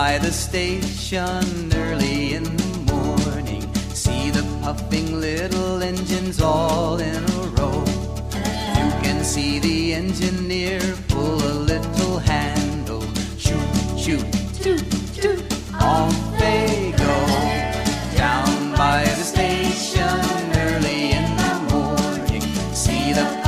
by the station early in the morning. See the puffing little engines all in a row. You can see the engineer pull a little handle. Shoot, shoot, toot, toot. Off they go. Down by the station early in the morning. See the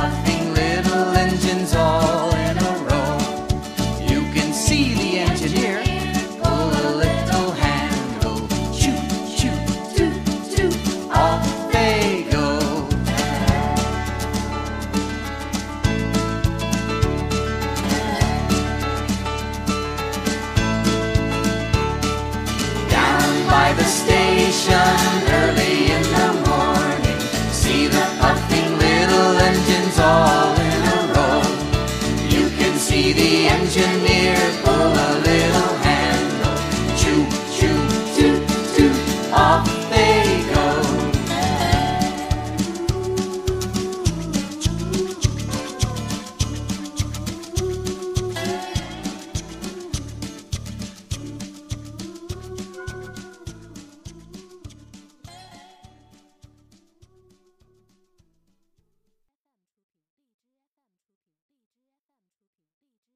the station early in the morning. See the puffing little engines all in a row. You can see the.